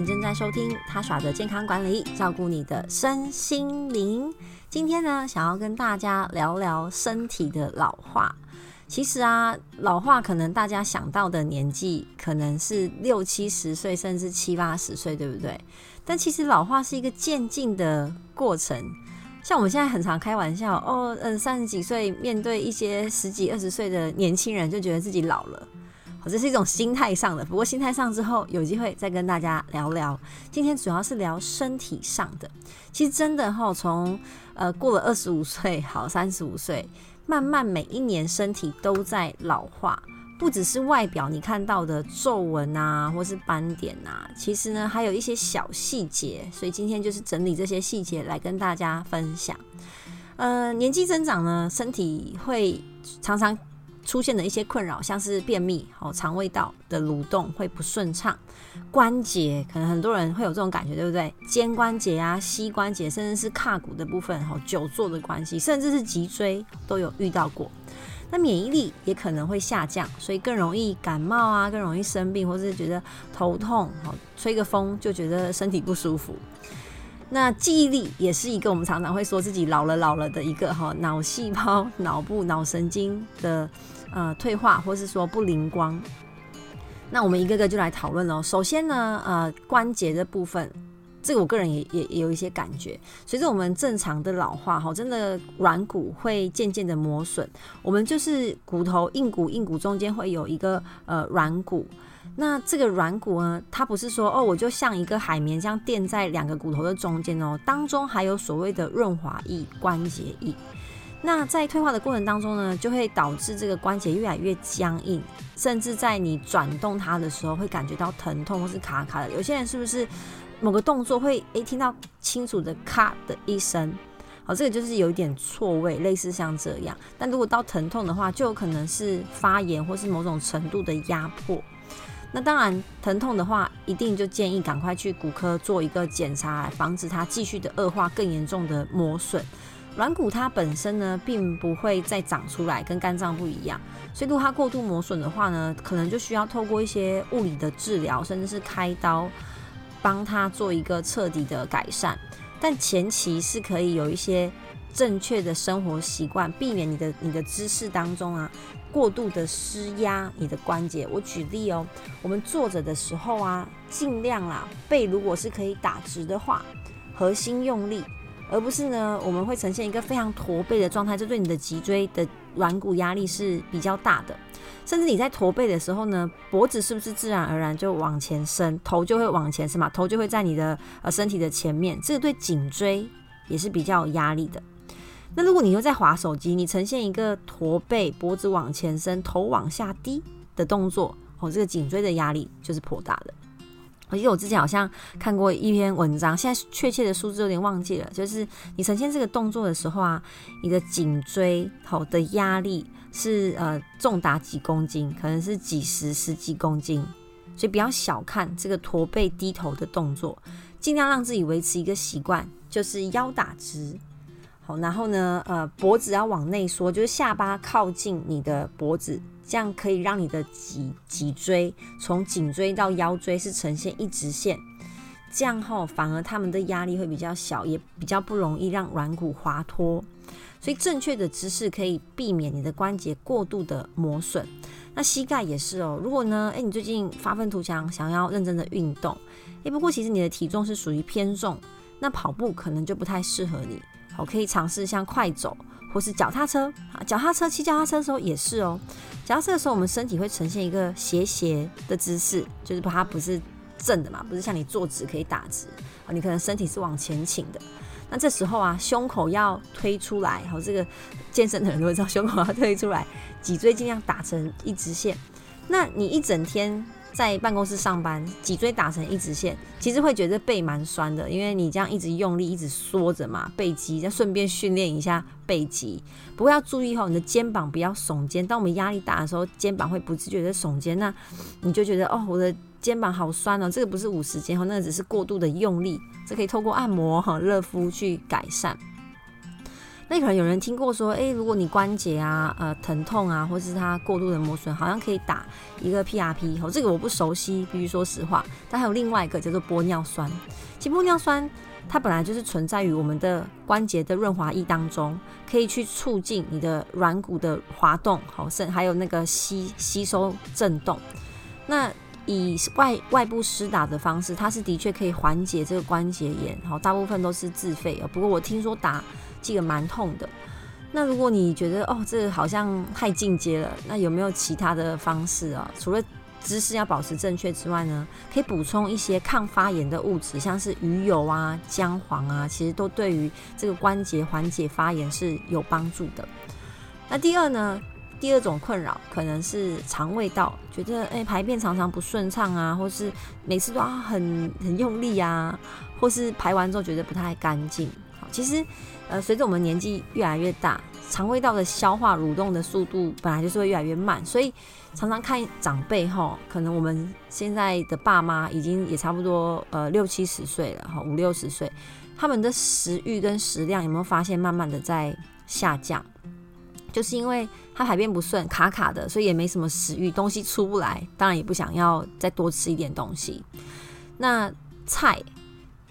你正在收听他耍的健康管理，照顾你的身心灵。今天呢，想要跟大家聊聊身体的老化。其实啊，老化可能大家想到的年纪可能是六七十岁，甚至七八十岁，对不对？但其实老化是一个渐进的过程。像我们现在很常开玩笑哦，嗯，三十几岁面对一些十几二十岁的年轻人，就觉得自己老了。好这是一种心态上的，不过心态上之后有机会再跟大家聊聊。今天主要是聊身体上的。其实真的哈，从呃过了二十五岁，好三十五岁，慢慢每一年身体都在老化，不只是外表你看到的皱纹啊，或是斑点啊，其实呢还有一些小细节。所以今天就是整理这些细节来跟大家分享。呃，年纪增长呢，身体会常常。出现的一些困扰，像是便秘、哦，肠胃道的蠕动会不顺畅，关节可能很多人会有这种感觉，对不对？肩关节啊、膝关节，甚至是胯骨的部分，哦，久坐的关系，甚至是脊椎都有遇到过。那免疫力也可能会下降，所以更容易感冒啊，更容易生病，或是觉得头痛，哦，吹个风就觉得身体不舒服。那记忆力也是一个我们常常会说自己老了老了的一个哈，脑细胞、脑部、脑神经的呃退化，或是说不灵光。那我们一个个就来讨论喽。首先呢，呃，关节的部分，这个我个人也也也有一些感觉。随着我们正常的老化哈，真的软骨会渐渐的磨损，我们就是骨头硬骨硬骨中间会有一个呃软骨。那这个软骨呢，它不是说哦，我就像一个海绵这样垫在两个骨头的中间哦，当中还有所谓的润滑液、关节液。那在退化的过程当中呢，就会导致这个关节越来越僵硬，甚至在你转动它的时候会感觉到疼痛或是卡卡的。有些人是不是某个动作会诶听到清楚的咔的一声？好，这个就是有一点错位，类似像这样。但如果到疼痛的话，就有可能是发炎或是某种程度的压迫。那当然，疼痛的话，一定就建议赶快去骨科做一个检查，防止它继续的恶化，更严重的磨损。软骨它本身呢，并不会再长出来，跟肝脏不一样。所以如果它过度磨损的话呢，可能就需要透过一些物理的治疗，甚至是开刀，帮它做一个彻底的改善。但前期是可以有一些正确的生活习惯，避免你的你的姿势当中啊。过度的施压你的关节，我举例哦，我们坐着的时候啊，尽量啦，背如果是可以打直的话，核心用力，而不是呢，我们会呈现一个非常驼背的状态，这对你的脊椎的软骨压力是比较大的。甚至你在驼背的时候呢，脖子是不是自然而然就往前伸，头就会往前伸嘛，头就会在你的呃身体的前面，这个对颈椎也是比较有压力的。那如果你又在滑手机，你呈现一个驼背、脖子往前伸、头往下低的动作，哦，这个颈椎的压力就是颇大的。我记得我之前好像看过一篇文章，现在确切的数字有点忘记了，就是你呈现这个动作的时候啊，你的颈椎头的压力是呃重达几公斤，可能是几十、十几公斤，所以不要小看这个驼背低头的动作，尽量让自己维持一个习惯，就是腰打直。然后呢，呃，脖子要往内缩，就是下巴靠近你的脖子，这样可以让你的脊脊椎从颈椎到腰椎是呈现一直线，这样后反而他们的压力会比较小，也比较不容易让软骨滑脱。所以正确的姿势可以避免你的关节过度的磨损。那膝盖也是哦，如果呢，诶，你最近发愤图强，想要认真的运动，诶，不过其实你的体重是属于偏重，那跑步可能就不太适合你。我可以尝试像快走或是脚踏车啊，脚踏车骑脚踏车的时候也是哦。脚踏车的时候，我们身体会呈现一个斜斜的姿势，就是它不是正的嘛，不是像你坐直可以打直啊，你可能身体是往前倾的。那这时候啊，胸口要推出来，好，这个健身的人都会知道，胸口要推出来，脊椎尽量打成一直线。那你一整天。在办公室上班，脊椎打成一直线，其实会觉得背蛮酸的，因为你这样一直用力，一直缩着嘛，背肌，再顺便训练一下背肌。不过要注意哦，你的肩膀不要耸肩。当我们压力大的时候，肩膀会不自觉的耸肩，那你就觉得哦，我的肩膀好酸哦。这个不是五十肩哈，那个只是过度的用力，这可以透过按摩哈、热敷去改善。那可能有人听过说，诶、如果你关节啊，呃，疼痛啊，或是它过度的磨损，好像可以打一个 PRP。哦，这个我不熟悉，必须说实话。但还有另外一个叫做玻尿酸。其实玻尿酸它本来就是存在于我们的关节的润滑液当中，可以去促进你的软骨的滑动，好，甚还有那个吸吸收震动。那以外外部施打的方式，它是的确可以缓解这个关节炎，好，大部分都是自费。不过我听说打这个蛮痛的。那如果你觉得哦，这好像太进阶了，那有没有其他的方式啊？除了姿势要保持正确之外呢，可以补充一些抗发炎的物质，像是鱼油啊、姜黄啊，其实都对于这个关节缓解发炎是有帮助的。那第二呢？第二种困扰可能是肠胃道，觉得诶排便常常不顺畅啊，或是每次都要很很用力啊，或是排完之后觉得不太干净。好，其实呃随着我们年纪越来越大，肠胃道的消化蠕动的速度本来就是会越来越慢，所以常常看长辈哈，可能我们现在的爸妈已经也差不多呃六七十岁了哈，五六十岁，他们的食欲跟食量有没有发现慢慢的在下降？就是因为他排便不顺，卡卡的，所以也没什么食欲，东西出不来，当然也不想要再多吃一点东西。那菜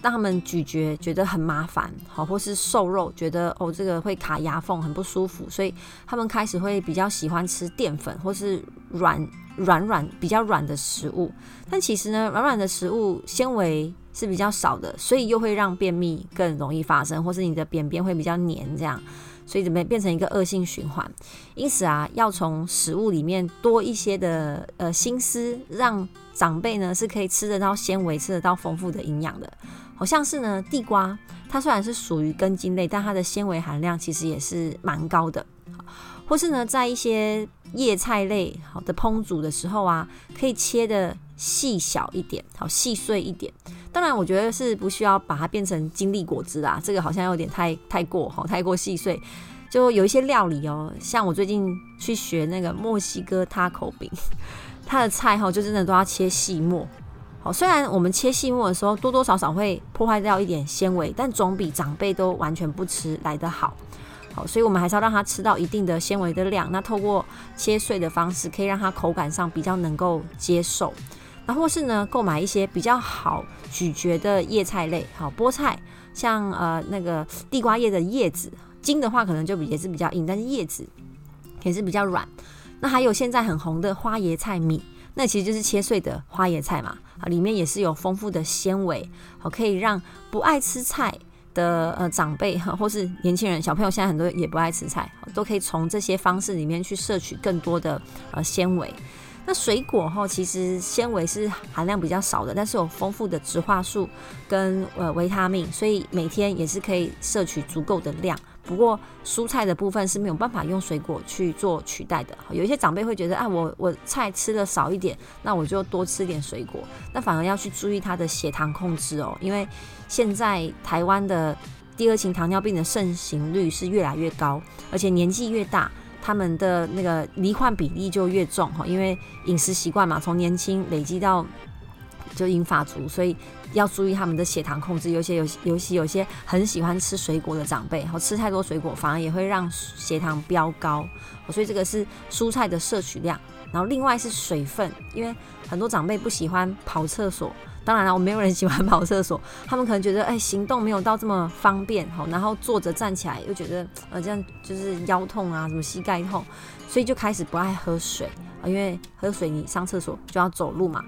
让他们咀嚼觉得很麻烦，好，或是瘦肉觉得哦这个会卡牙缝，很不舒服，所以他们开始会比较喜欢吃淀粉或是软软软比较软的食物。但其实呢，软软的食物纤维是比较少的，所以又会让便秘更容易发生，或是你的便便会比较黏这样。所以怎么变成一个恶性循环？因此啊，要从食物里面多一些的呃心思，让长辈呢是可以吃得到纤维，吃得到丰富的营养的。好像是呢，地瓜它虽然是属于根茎类，但它的纤维含量其实也是蛮高的。或是呢，在一些叶菜类好的烹煮的时候啊，可以切得细小一点，好细碎一点。当然，我觉得是不需要把它变成精力果汁啦，这个好像有点太太过哈，太过细碎。就有一些料理哦，像我最近去学那个墨西哥塔可饼，它的菜哈就真的都要切细末。虽然我们切细末的时候多多少少会破坏掉一点纤维，但总比长辈都完全不吃来得好。好，所以我们还是要让他吃到一定的纤维的量。那透过切碎的方式，可以让他口感上比较能够接受。然或是呢，购买一些比较好咀嚼的叶菜类，好菠菜，像呃那个地瓜叶的叶子，茎的话可能就也是比较硬，但是叶子也是比较软。那还有现在很红的花椰菜米，那其实就是切碎的花椰菜嘛，啊，里面也是有丰富的纤维，好，可以让不爱吃菜的呃长辈，或是年轻人、小朋友，现在很多也不爱吃菜，都可以从这些方式里面去摄取更多的呃纤维。那水果哈，其实纤维是含量比较少的，但是有丰富的植化素跟呃维他命，所以每天也是可以摄取足够的量。不过蔬菜的部分是没有办法用水果去做取代的。有一些长辈会觉得啊，我我菜吃的少一点，那我就多吃点水果，那反而要去注意他的血糖控制哦，因为现在台湾的第二型糖尿病的盛行率是越来越高，而且年纪越大。他们的那个罹患比例就越重哈，因为饮食习惯嘛，从年轻累积到就银发足，所以要注意他们的血糖控制。有些有尤其有些很喜欢吃水果的长辈，哈，吃太多水果反而也会让血糖飙高。所以这个是蔬菜的摄取量，然后另外是水分，因为很多长辈不喜欢跑厕所。当然了，我没有人喜欢跑厕所，他们可能觉得，哎，行动没有到这么方便，好，然后坐着站起来又觉得，呃，这样就是腰痛啊，什么膝盖痛，所以就开始不爱喝水啊，因为喝水你上厕所就要走路嘛，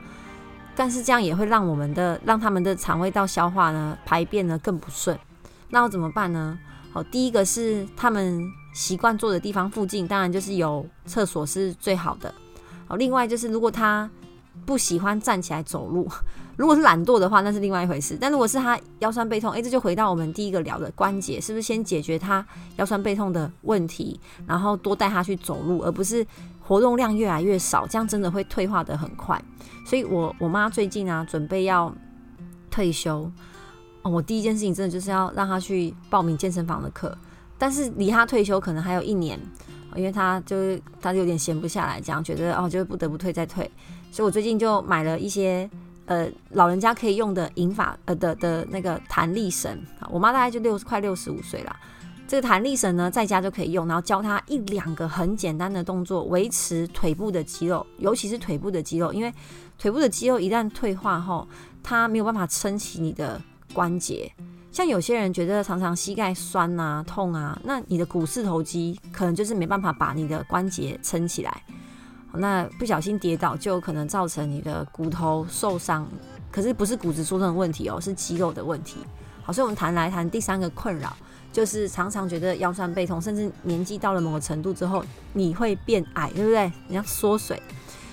但是这样也会让我们的让他们的肠胃道消化呢排便呢更不顺，那要怎么办呢？好，第一个是他们习惯坐的地方附近，当然就是有厕所是最好的，好，另外就是如果他不喜欢站起来走路。如果是懒惰的话，那是另外一回事。但如果是他腰酸背痛，诶，这就回到我们第一个聊的关节，是不是先解决他腰酸背痛的问题，然后多带他去走路，而不是活动量越来越少，这样真的会退化的很快。所以我我妈最近啊，准备要退休，哦，我第一件事情真的就是要让他去报名健身房的课，但是离他退休可能还有一年，因为他就是他就有点闲不下来，这样觉得哦，就不得不退再退。所以我最近就买了一些。呃，老人家可以用的引发呃的的那个弹力绳，我妈大概就六快六十五岁了，这个弹力绳呢，在家就可以用，然后教她一两个很简单的动作，维持腿部的肌肉，尤其是腿部的肌肉，因为腿部的肌肉一旦退化后，它没有办法撑起你的关节。像有些人觉得常常膝盖酸啊、痛啊，那你的股四头肌可能就是没办法把你的关节撑起来，那不小心跌倒就有可能造成你的骨头受伤。可是不是骨质疏松的问题哦，是肌肉的问题。好，所以我们谈来谈第三个困扰，就是常常觉得腰酸背痛，甚至年纪到了某个程度之后，你会变矮，对不对？你要缩水，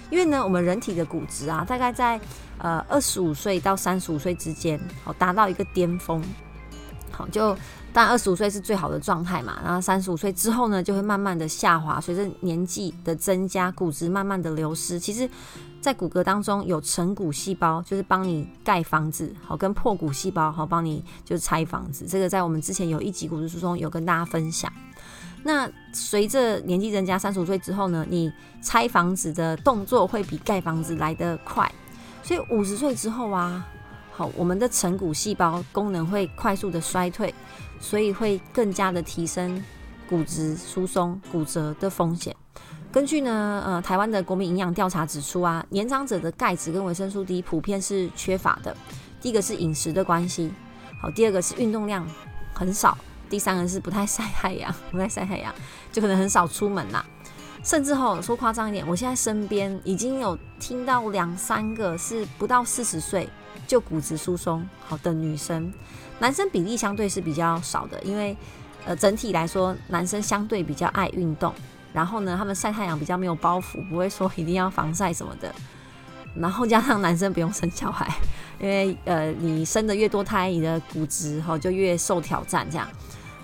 因为呢，我们人体的骨质啊，大概在呃二十五岁到三十五岁之间，好达到一个巅峰。好，就但二十五岁是最好的状态嘛，然后三十五岁之后呢，就会慢慢的下滑，随着年纪的增加，骨质慢慢的流失。其实。在骨骼当中有成骨细胞，就是帮你盖房子，好，跟破骨细胞，好，帮你就是拆房子。这个在我们之前有一集骨质疏松有跟大家分享。那随着年纪增加，三十五岁之后呢，你拆房子的动作会比盖房子来得快，所以五十岁之后啊，好，我们的成骨细胞功能会快速的衰退，所以会更加的提升骨质疏松、骨折的风险。根据呢，呃，台湾的国民营养调查指出啊，年长者的钙质跟维生素 D 普遍是缺乏的。第一个是饮食的关系，好，第二个是运动量很少，第三个是不太晒太阳，不太晒太阳，就可能很少出门啦。甚至吼说夸张一点，我现在身边已经有听到两三个是不到四十岁就骨质疏松好的女生，男生比例相对是比较少的，因为呃整体来说，男生相对比较爱运动。然后呢，他们晒太阳比较没有包袱，不会说一定要防晒什么的。然后加上男生不用生小孩，因为呃，你生的越多胎，你的骨质哈就越受挑战，这样。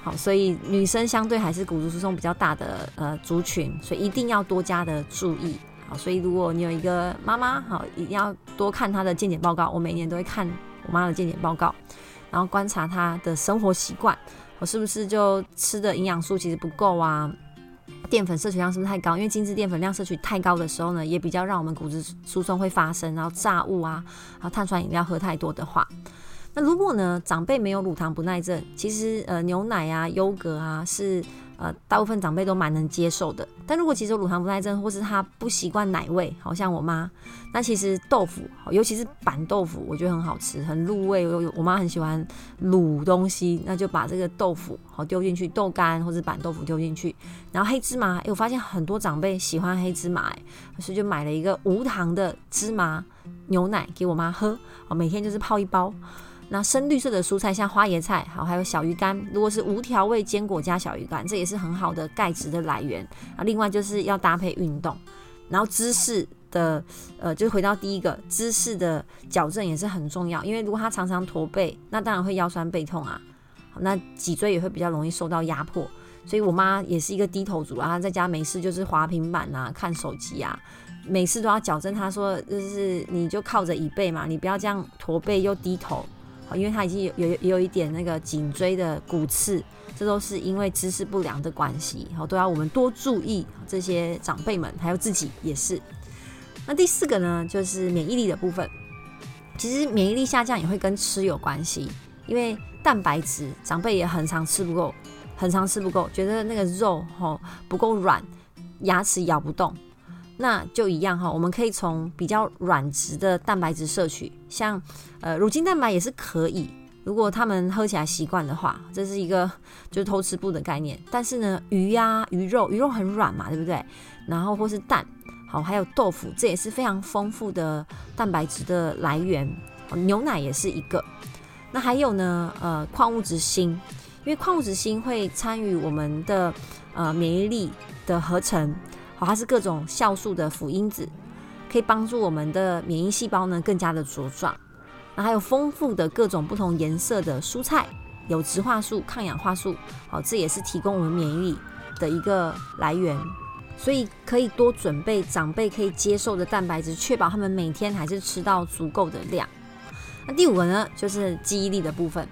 好，所以女生相对还是骨质疏松比较大的呃族群，所以一定要多加的注意。好，所以如果你有一个妈妈，好，一定要多看她的健检报告。我每年都会看我妈的健检报告，然后观察她的生活习惯，我是不是就吃的营养素其实不够啊？淀粉摄取量是不是太高？因为精致淀粉量摄取太高的时候呢，也比较让我们骨质疏松会发生。然后炸物啊，然后碳酸饮料喝太多的话，那如果呢，长辈没有乳糖不耐症，其实呃牛奶啊、优格啊是。呃，大部分长辈都蛮能接受的，但如果其实乳糖不耐症，或是他不习惯奶味，好像我妈，那其实豆腐，尤其是板豆腐，我觉得很好吃，很入味。我我妈很喜欢卤东西，那就把这个豆腐好丢进去，豆干或者板豆腐丢进去，然后黑芝麻，哎，我发现很多长辈喜欢黑芝麻，哎，所以就买了一个无糖的芝麻牛奶给我妈喝，哦，每天就是泡一包。那深绿色的蔬菜像花椰菜，好，还有小鱼干。如果是无调味坚果加小鱼干，这也是很好的钙质的来源啊。另外就是要搭配运动，然后姿势的，呃，就回到第一个姿势的矫正也是很重要。因为如果他常常驼背，那当然会腰酸背痛啊。那脊椎也会比较容易受到压迫。所以我妈也是一个低头族啊，在家没事就是滑平板啊，看手机啊，每次都要矫正。她说就是你就靠着椅背嘛，你不要这样驼背又低头。因为他已经有有有一点那个颈椎的骨刺，这都是因为姿势不良的关系，好，都要我们多注意这些长辈们，还有自己也是。那第四个呢，就是免疫力的部分。其实免疫力下降也会跟吃有关系，因为蛋白质长辈也很常吃不够，很常吃不够，觉得那个肉吼不够软，牙齿咬不动。那就一样哈，我们可以从比较软质的蛋白质摄取，像呃乳清蛋白也是可以，如果他们喝起来习惯的话，这是一个就是偷吃布的概念。但是呢，鱼呀、鱼肉，鱼肉很软嘛，对不对？然后或是蛋，好，还有豆腐，这也是非常丰富的蛋白质的来源。牛奶也是一个。那还有呢，呃，矿物质锌，因为矿物质锌会参与我们的呃免疫力的合成。它是各种酵素的辅因子，可以帮助我们的免疫细胞呢更加的茁壮。那还有丰富的各种不同颜色的蔬菜，有植化素、抗氧化素，好，这也是提供我们免疫力的一个来源。所以可以多准备长辈可以接受的蛋白质，确保他们每天还是吃到足够的量。那第五个呢，就是记忆力的部分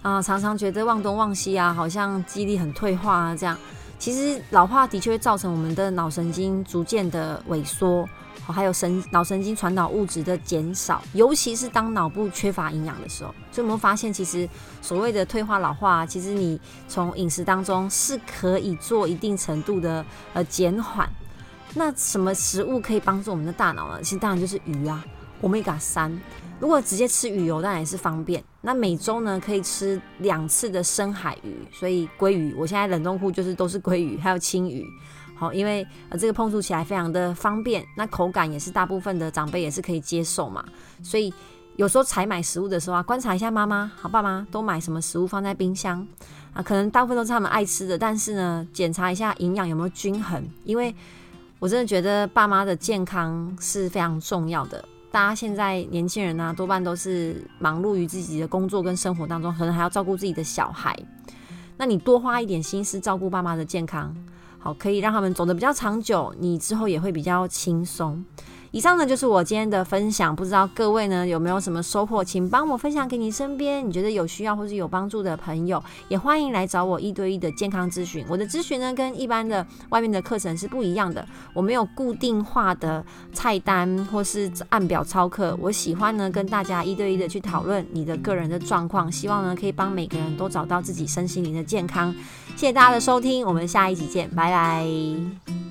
啊，常常觉得忘东忘西啊，好像记忆力很退化啊，这样。其实老化的确会造成我们的脑神经逐渐的萎缩，还有神脑神经传导物质的减少，尤其是当脑部缺乏营养的时候。所以我们发现，其实所谓的退化老化，其实你从饮食当中是可以做一定程度的呃减缓。那什么食物可以帮助我们的大脑呢？其实当然就是鱼啊，Omega 三。如果直接吃鱼油，当然也是方便。那每周呢可以吃两次的深海鱼，所以鲑鱼，我现在冷冻库就是都是鲑鱼，还有青鱼。好，因为呃这个碰触起来非常的方便，那口感也是大部分的长辈也是可以接受嘛。所以有时候采买食物的时候啊，观察一下妈妈、好爸妈都买什么食物放在冰箱啊，可能大部分都是他们爱吃的，但是呢，检查一下营养有没有均衡，因为我真的觉得爸妈的健康是非常重要的。大家现在年轻人呢、多半都是忙碌于自己的工作跟生活当中，可能还要照顾自己的小孩。那你多花一点心思照顾爸妈的健康，好，可以让他们走得比较长久，你之后也会比较轻松。以上呢就是我今天的分享，不知道各位呢有没有什么收获，请帮我分享给你身边你觉得有需要或是有帮助的朋友，也欢迎来找我一对一的健康咨询。我的咨询呢跟一般的外面的课程是不一样的，我没有固定化的菜单或是按表操课，我喜欢呢跟大家一对一的去讨论你的个人的状况，希望呢可以帮每个人都找到自己身心灵的健康。谢谢大家的收听，我们下一集见，拜拜。